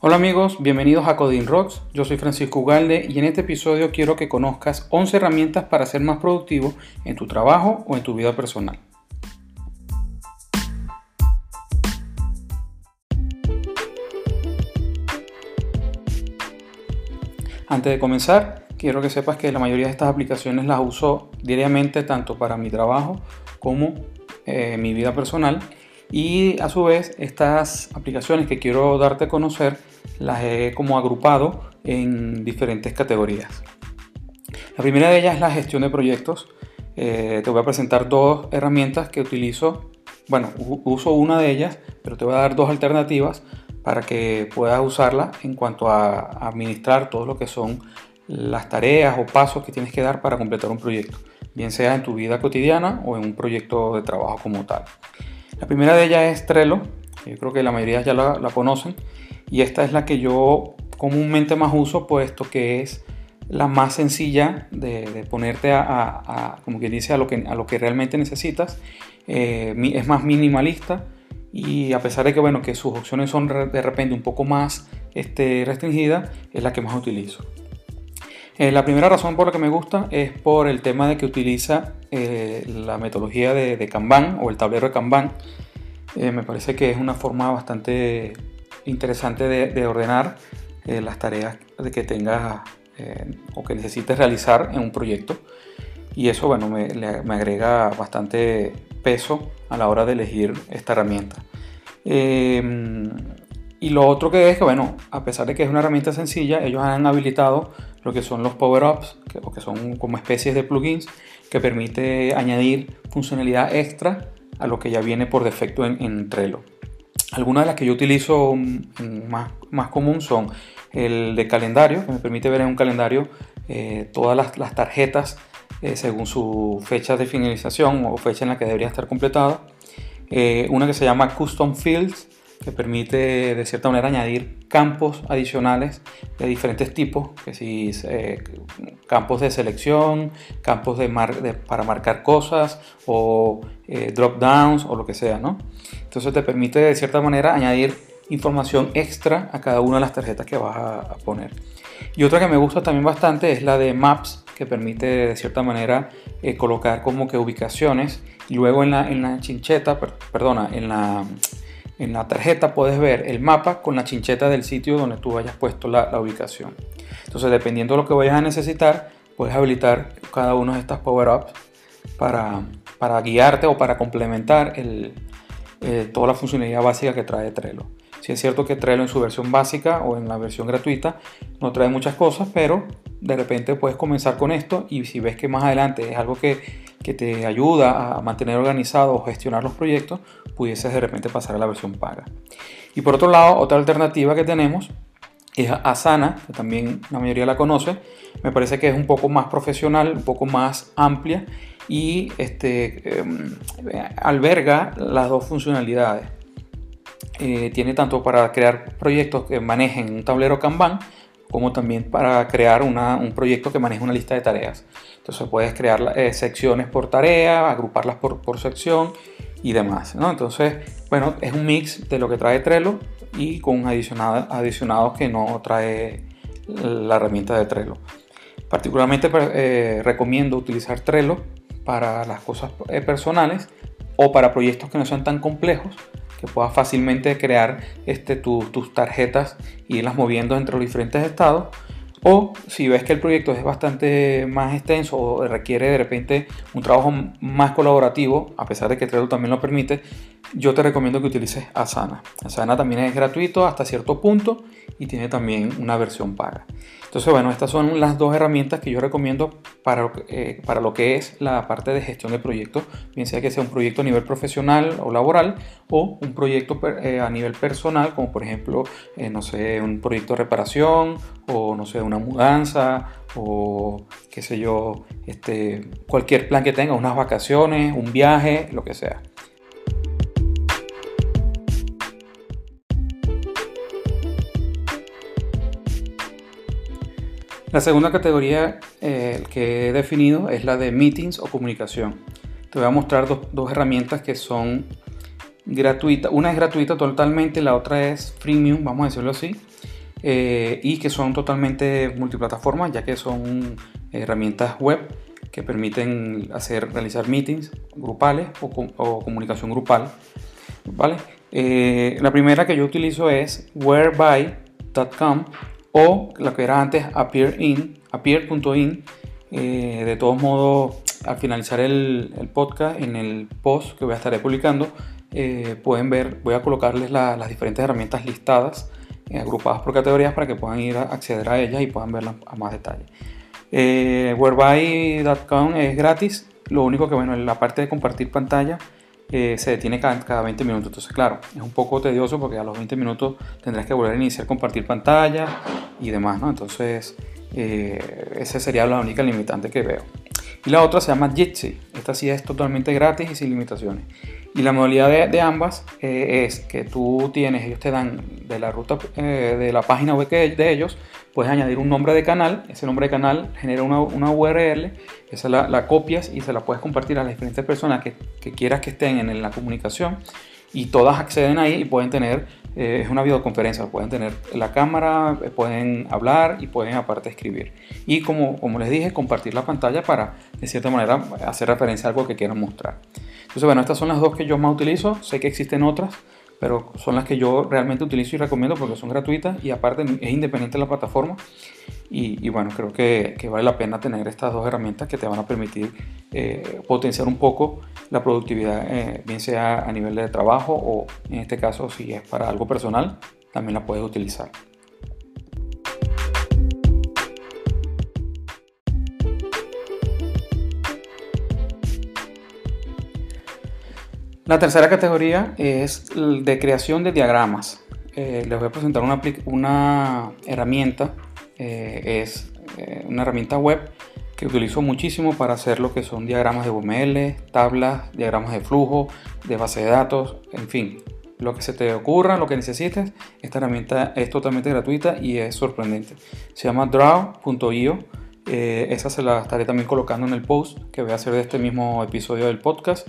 Hola amigos, bienvenidos a Coding Rocks. Yo soy Francisco Ugalde y en este episodio quiero que conozcas 11 herramientas para ser más productivo en tu trabajo o en tu vida personal. Antes de comenzar, quiero que sepas que la mayoría de estas aplicaciones las uso diariamente tanto para mi trabajo como eh, mi vida personal y a su vez estas aplicaciones que quiero darte a conocer las he como agrupado en diferentes categorías. La primera de ellas es la gestión de proyectos. Eh, te voy a presentar dos herramientas que utilizo. Bueno, uso una de ellas, pero te voy a dar dos alternativas para que puedas usarla en cuanto a administrar todo lo que son las tareas o pasos que tienes que dar para completar un proyecto, bien sea en tu vida cotidiana o en un proyecto de trabajo como tal. La primera de ellas es Trello, yo creo que la mayoría ya la, conocen, y esta es la que yo comúnmente más uso, puesto que es la más sencilla de, ponerte a, como quien dice, a lo que, a lo que realmente necesitas. Eh, es más minimalista y a pesar de que, bueno, que sus opciones son de repente un poco más este, restringidas, es la que más utilizo. Eh, la primera razón por la que me gusta es por el tema de que utiliza eh, la metodología de, Kanban o el tablero de Kanban. Eh, me parece que es una forma bastante interesante de, ordenar las tareas de que tengas o que necesites realizar en un proyecto. Y eso, bueno, me, me, agrega bastante peso a la hora de elegir esta herramienta. Y lo otro que es que, bueno, a pesar de que es una herramienta sencilla, ellos han habilitado lo que son los power-ups, que, que son como especies de plugins que permite añadir funcionalidad extra a lo que ya viene por defecto en, Trello. Algunas de las que yo utilizo más, más común son el de calendario, que me permite ver en un calendario eh, todas las, tarjetas eh, según su fecha de finalización o fecha en la que debería estar completada. Eh, una que se llama Custom Fields, que permite de cierta manera añadir campos adicionales de diferentes tipos, que si eh, campos de selección, campos para marcar cosas o eh, drop downs o lo que sea, ¿no? Entonces te permite de cierta manera añadir información extra a cada una de las tarjetas que vas a, poner. Y otra que me gusta también bastante es la de Maps, que permite de cierta manera eh, colocar como que ubicaciones y luego en la, en la chincheta, perdona, en la en la tarjeta puedes ver el mapa con la chincheta del sitio donde tú hayas puesto la, ubicación. Entonces, dependiendo de lo que vayas a necesitar, puedes habilitar cada uno de estas power-ups para, para, guiarte o para complementar el, eh, toda la funcionalidad básica que trae Trello. Si es cierto que Trello en su versión básica o en la versión gratuita no trae muchas cosas, pero de repente puedes comenzar con esto y si ves que más adelante es algo que que te ayuda a mantener organizado o gestionar los proyectos, pudieses de repente pasar a la versión paga. Y por otro lado, otra alternativa que tenemos es Asana, que también la mayoría la conoce. Me parece que es un poco más profesional, un poco más amplia y este, em, alberga las dos funcionalidades. Eh, tiene tanto para crear proyectos que manejen un tablero Kanban, como también para crear un proyecto que maneje una lista de tareas. Entonces puedes crear eh, secciones por tarea, agruparlas por, por sección y demás. ¿no? Entonces, bueno, es un mix de lo que trae Trello y con adicionados, que no trae la herramienta de Trello. Particularmente eh, recomiendo utilizar Trello para las cosas eh, personales o para proyectos que no sean tan complejos que puedas fácilmente crear este, tus tarjetas e irlas moviendo entre los diferentes estados. O si ves que el proyecto es bastante más extenso o requiere de repente un trabajo más colaborativo, a pesar de que Trello también lo permite, yo te recomiendo que utilices Asana. Asana también es gratuito hasta cierto punto y tiene también una versión paga. Entonces, bueno, estas son las dos herramientas que yo recomiendo para, eh, para lo que es la parte de gestión de proyectos, bien sea que sea un proyecto a nivel profesional o laboral o un proyecto eh, a nivel personal, como por ejemplo, eh, no sé, un proyecto de reparación o no sé, una mudanza o qué sé yo, este, cualquier plan que tenga, unas vacaciones, un viaje, lo que sea. La segunda categoría eh, que he definido es la de meetings o comunicación. Te voy a mostrar dos, herramientas que son gratuita. Una es gratuita totalmente, la otra es freemium, vamos a decirlo así. Eh, y que son totalmente multiplataformas, ya que son herramientas web que permiten hacer, realizar meetings grupales o, comunicación grupal. ¿vale? Eh, la primera que yo utilizo es whereby.com o la que era antes appear.in. Appear.in. Eh, de todos modos, al finalizar el, podcast, en el post que voy a estar publicando, eh, pueden ver, voy a colocarles las diferentes herramientas listadas, agrupadas por categorías para que puedan ir a acceder a ellas y puedan verlas a más detalle. Eh, Whereby.com es gratis, lo único que bueno, en la parte de compartir pantalla se detiene cada, 20 minutos. Entonces, claro, es un poco tedioso porque a los 20 minutos tendrás que volver a iniciar compartir pantalla y demás, ¿no? Entonces, eh, esa sería la única limitante que veo. Y la otra se llama Jitsi. Esta sí es totalmente gratis y sin limitaciones. Y la modalidad de, ambas eh, es que tú tienes, ellos te dan de la ruta eh, de la página web de ellos, puedes añadir un nombre de canal, ese nombre de canal genera una, una URL, esa la, copias y se la puedes compartir a las diferentes personas que, que quieras que estén en, la comunicación y todas acceden ahí y pueden tener, eh, es una videoconferencia, pueden tener la cámara, pueden hablar y pueden aparte escribir. Y como, como les dije, compartir la pantalla para de cierta manera hacer referencia a algo que quieran mostrar. Entonces, bueno, estas son las dos que yo más utilizo. Sé que existen otras, pero son las que yo realmente utilizo y recomiendo porque son gratuitas y aparte es independiente de la plataforma. Y, bueno, creo que, vale la pena tener estas dos herramientas que te van a permitir eh, potenciar un poco la productividad, eh, bien sea a nivel de trabajo o en este caso si es para algo personal, también la puedes utilizar. La tercera categoría es de creación de diagramas. Eh, les voy a presentar una, una herramienta, eh, es eh, una herramienta web que utilizo muchísimo para hacer lo que son diagramas de UML, tablas, diagramas de flujo, de base de datos, en fin, lo que se te ocurra, lo que necesites. Esta herramienta es totalmente gratuita y es sorprendente. Se llama draw.io. esa se la estaré también colocando en el post que voy a hacer de este mismo episodio del podcast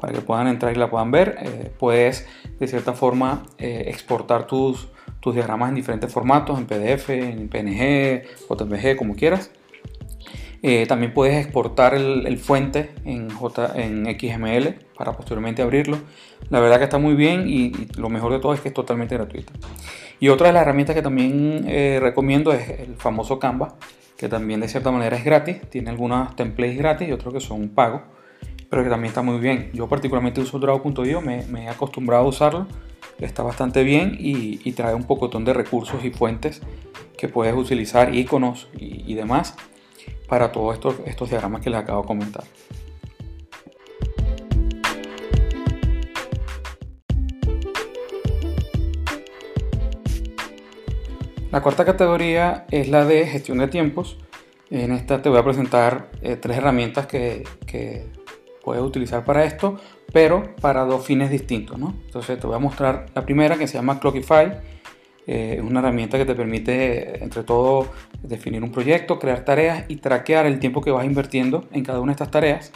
para que puedan entrar y la puedan ver. Eh, puedes de cierta forma eh, exportar tus, tus diagramas en diferentes formatos, en PDF, en PNG, JPG, como quieras. Eh, también puedes exportar el, fuente en, J, en XML para posteriormente abrirlo. La verdad que está muy bien y, lo mejor de todo es que es totalmente gratuito. Y otra de las herramientas que también recomiendo es el famoso Canva, que también de cierta manera es gratis. Tiene algunos templates gratis y otros que son pagos pero que también está muy bien. Yo particularmente uso Draw.io, me, he acostumbrado a usarlo, está bastante bien y, trae un pocotón de recursos y fuentes que puedes utilizar, iconos y, demás, para todos estos, estos diagramas que les acabo de comentar. La cuarta categoría es la de gestión de tiempos. En esta te voy a presentar eh, tres herramientas que, que puedes utilizar para esto, pero para dos fines distintos. ¿no? Entonces te voy a mostrar la primera que se llama Clockify. Eh, es una herramienta que te permite, entre todo, definir un proyecto, crear tareas y traquear el tiempo que vas invirtiendo en cada una de estas tareas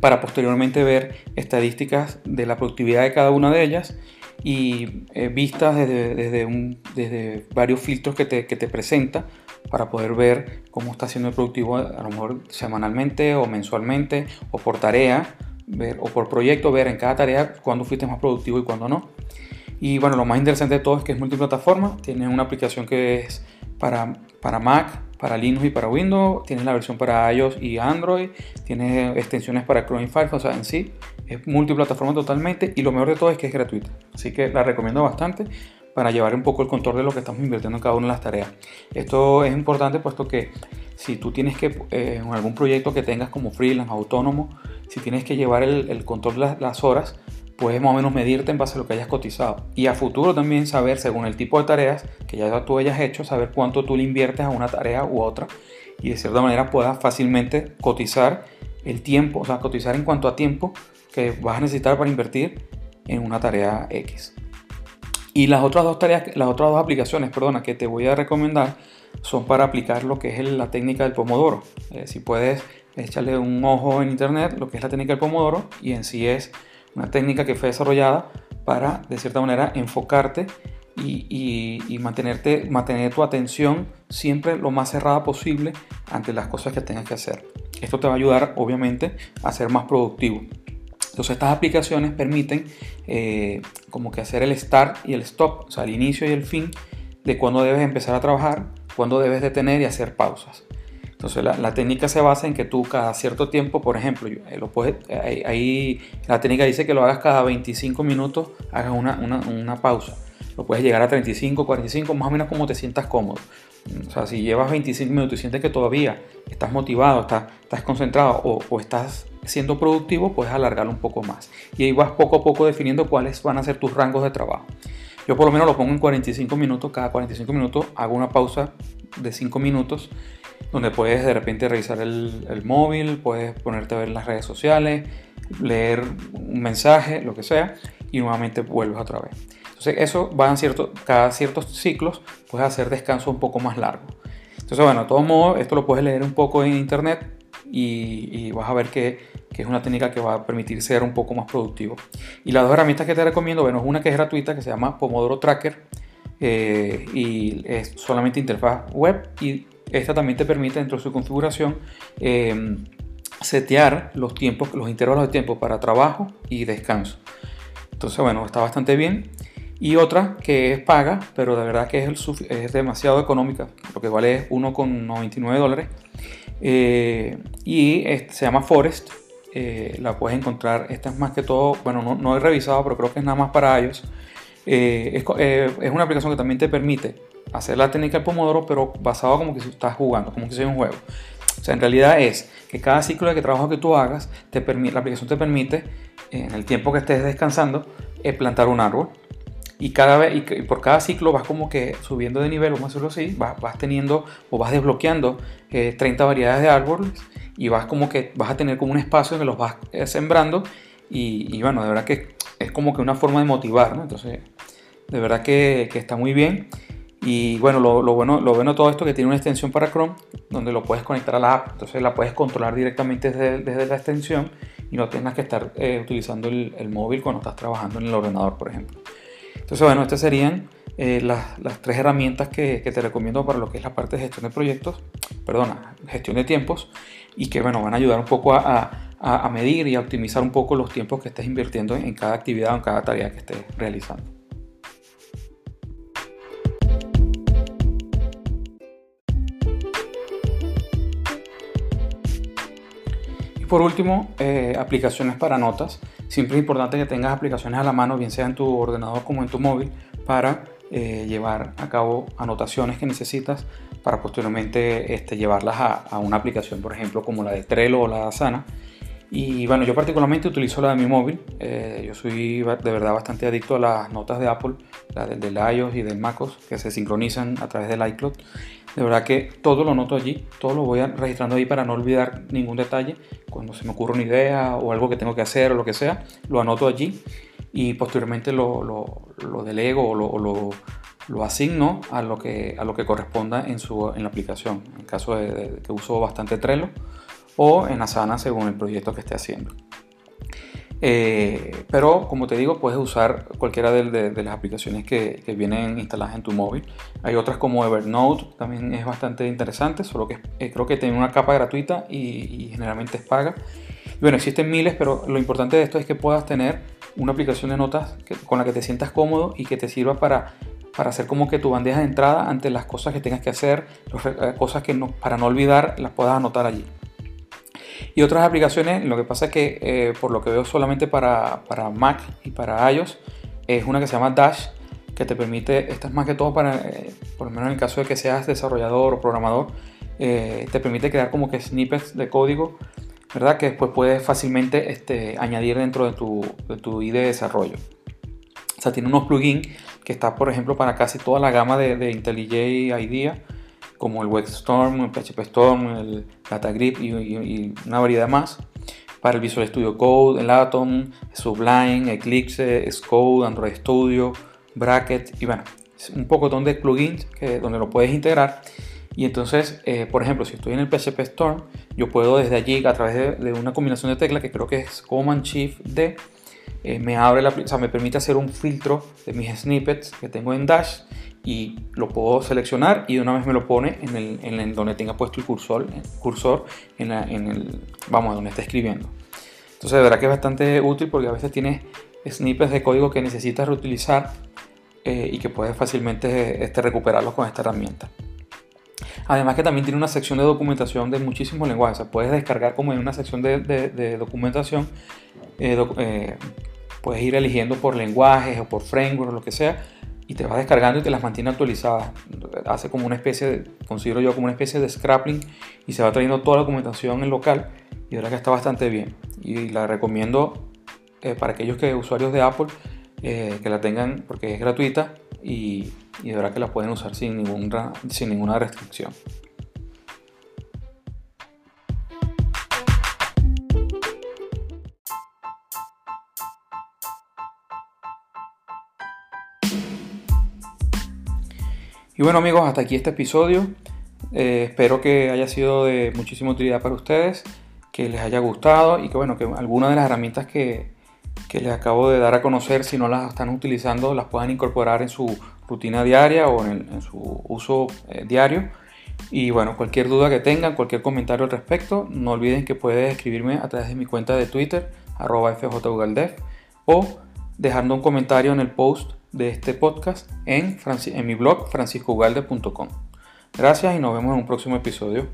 para posteriormente ver estadísticas de la productividad de cada una de ellas y eh, vistas desde, desde, desde, varios filtros que te, que te presenta para poder ver cómo está siendo productivo a lo mejor semanalmente o mensualmente o por tarea ver, o por proyecto, ver en cada tarea cuándo fuiste más productivo y cuándo no. Y bueno, lo más interesante de todo es que es multiplataforma, tiene una aplicación que es para, para Mac, para Linux y para Windows, tiene la versión para iOS y Android, tiene extensiones para Chrome y Firefox, o sea, en sí es multiplataforma totalmente y lo mejor de todo es que es gratuita. Así que la recomiendo bastante para llevar un poco el control de lo que estamos invirtiendo en cada una de las tareas. Esto es importante puesto que si tú tienes que, eh, en algún proyecto que tengas como freelance, autónomo, si tienes que llevar el, control de las, horas, puedes más o menos medirte en base a lo que hayas cotizado. Y a futuro también saber, según el tipo de tareas que ya tú hayas hecho, saber cuánto tú le inviertes a una tarea u otra. Y de cierta manera puedas fácilmente cotizar el tiempo, o sea, cotizar en cuanto a tiempo que vas a necesitar para invertir en una tarea X. Y las otras dos tareas, las otras dos aplicaciones, perdona, que te voy a recomendar son para aplicar lo que es la técnica del pomodoro. Eh, si puedes echarle un ojo en internet, lo que es la técnica del pomodoro, y en sí es una técnica que fue desarrollada para, de cierta manera, enfocarte y, mantenerte, mantener tu atención siempre lo más cerrada posible ante las cosas que tengas que hacer. Esto te va a ayudar, obviamente, a ser más productivo. Entonces estas aplicaciones permiten eh, como que hacer el start y el stop, o sea, el inicio y el fin de cuándo debes empezar a trabajar, cuándo debes detener y hacer pausas. Entonces la, técnica se basa en que tú cada cierto tiempo, por ejemplo, eh, lo puedes, ahí, la técnica dice que lo hagas cada 25 minutos, hagas una, una, una pausa. Lo puedes llegar a 35, 45, más o menos como te sientas cómodo. O sea, si llevas 25 minutos y sientes que todavía estás motivado, estás, estás concentrado o, o, estás siendo productivo, puedes alargarlo un poco más. Y ahí vas poco a poco definiendo cuáles van a ser tus rangos de trabajo. Yo por lo menos lo pongo en 45 minutos. Cada 45 minutos hago una pausa de 5 minutos donde puedes de repente revisar el, móvil, puedes ponerte a ver las redes sociales, leer un mensaje, lo que sea, y nuevamente vuelves otra vez. Entonces eso va en cierto, cada ciertos ciclos puedes hacer descanso un poco más largo. Entonces bueno, de todos modos, esto lo puedes leer un poco en internet y, vas a ver que, que, es una técnica que va a permitir ser un poco más productivo. Y las dos herramientas que te recomiendo, bueno, es una que es gratuita que se llama Pomodoro Tracker eh, y es solamente interfaz web y esta también te permite dentro de su configuración eh, setear los tiempos, los intervalos de tiempo para trabajo y descanso. Entonces, bueno, está bastante bien. Y otra que es paga, pero de verdad que es, es demasiado económica, lo que vale 1,99 dólares. Eh, y se llama Forest. Eh, la puedes encontrar. Esta es más que todo, bueno, no, no, he revisado, pero creo que es nada más para ellos. es, es una aplicación que también te permite hacer la técnica del pomodoro, pero basado como que estás jugando, como que es un juego. O sea, en realidad es que cada ciclo de trabajo que tú hagas, te la aplicación te permite, en el tiempo que estés descansando, eh, plantar un árbol. Y, cada vez, y por cada ciclo vas como que subiendo de nivel, vamos a decirlo así, vas, teniendo o vas desbloqueando 30 eh, variedades de árboles y vas como que vas a tener como un espacio que los vas eh, sembrando y, bueno, de verdad que es como que una forma de motivar, ¿no? Entonces, de verdad que, que está muy bien. Y bueno lo, bueno, lo bueno todo esto es que tiene una extensión para Chrome donde lo puedes conectar a la app, entonces la puedes controlar directamente desde, la extensión y no tengas que estar eh, utilizando el, móvil cuando estás trabajando en el ordenador, por ejemplo. Entonces, bueno, estas serían eh, las, las, tres herramientas que, te recomiendo para lo que es la parte de gestión de proyectos, perdona, gestión de tiempos y que bueno, van a ayudar un poco a, a, a medir y a optimizar un poco los tiempos que estés invirtiendo en cada actividad o en cada tarea que estés realizando. Por último, eh, aplicaciones para notas. Siempre es importante que tengas aplicaciones a la mano, bien sea en tu ordenador como en tu móvil, para eh, llevar a cabo anotaciones que necesitas para posteriormente este, llevarlas a, una aplicación, por ejemplo, como la de Trello o la de Asana. Y bueno, yo particularmente utilizo la de mi móvil. Eh, yo soy de verdad bastante adicto a las notas de Apple, la del, iOS y del MacOS, que se sincronizan a través del iCloud. De verdad que todo lo noto allí, todo lo voy registrando ahí para no olvidar ningún detalle. Cuando se me ocurre una idea o algo que tengo que hacer o lo que sea, lo anoto allí y posteriormente lo, delego o, lo, asigno a lo que, a lo que corresponda en, su, en la aplicación. En caso de, que uso bastante Trello o en Asana según el proyecto que esté haciendo. Eh, pero como te digo, puedes usar cualquiera de, las aplicaciones que, vienen instaladas en tu móvil. Hay otras como Evernote, también es bastante interesante, solo que eh, creo que tiene una capa gratuita y, generalmente es paga. bueno, existen miles, pero lo importante de esto es que puedas tener una aplicación de notas con la que te sientas cómodo y que te sirva para, para hacer como que tu bandeja de entrada ante las cosas que tengas que hacer, eh, cosas que para no olvidar, las puedas anotar allí. Y otras aplicaciones, lo que pasa es que eh, por lo que veo solamente para, para, Mac y para iOS, es una que se llama Dash, que te permite, esta es más que todo para, eh, por lo menos en el caso de que seas desarrollador o programador, eh, te permite crear como que snippets de código, ¿verdad? Que después puedes fácilmente este, añadir dentro de tu, de tu ID de desarrollo. O sea, tiene unos plugins que está, por ejemplo, para casi toda la gama de, de IntelliJ IDEA como el WebStorm, el PHP Storm, el DataGrip y, y, una variedad más. Para el Visual Studio Code, el Atom, Sublime, Eclipse, Xcode, Android Studio, Bracket y bueno, un poco de plugins que, donde lo puedes integrar. Y entonces, eh, por ejemplo, si estoy en el PHP Storm, yo puedo desde allí, a través de, una combinación de teclas que creo que es Command Shift D, eh, me abre la, o sea, me permite hacer un filtro de mis snippets que tengo en Dash y lo puedo seleccionar y de una vez me lo pone en, el, en donde tenga puesto el cursor, el cursor en, en, el, vamos, donde está escribiendo. Entonces de verdad que es bastante útil porque a veces tienes snippets de código que necesitas reutilizar eh, y que puedes fácilmente este, recuperarlos con esta herramienta. Además que también tiene una sección de documentación de muchísimos lenguajes. O sea, puedes descargar como en una sección de, de, documentación. Eh, eh, puedes ir eligiendo por lenguajes o por framework o lo que sea. Y te vas descargando y te las mantiene actualizadas. Hace como una especie, de, considero yo como una especie de scrapping y se va trayendo toda la documentación en local. Y ahora que está bastante bien. Y la recomiendo para aquellos que usuarios de Apple eh, que la tengan porque es gratuita y, y, de verdad que la pueden usar sin ninguna, sin ninguna restricción. Y bueno amigos, hasta aquí este episodio. Eh, espero que haya sido de muchísima utilidad para ustedes, que les haya gustado y que bueno, que algunas de las herramientas que, que les acabo de dar a conocer, si no las están utilizando, las puedan incorporar en su rutina diaria o en, su uso eh, diario. Y bueno, cualquier duda que tengan, cualquier comentario al respecto, no olviden que pueden escribirme a través de mi cuenta de Twitter, arroba fjugaldef, o dejando un comentario en el post de este podcast en, en mi blog franciscougalde.com. Gracias y nos vemos en un próximo episodio.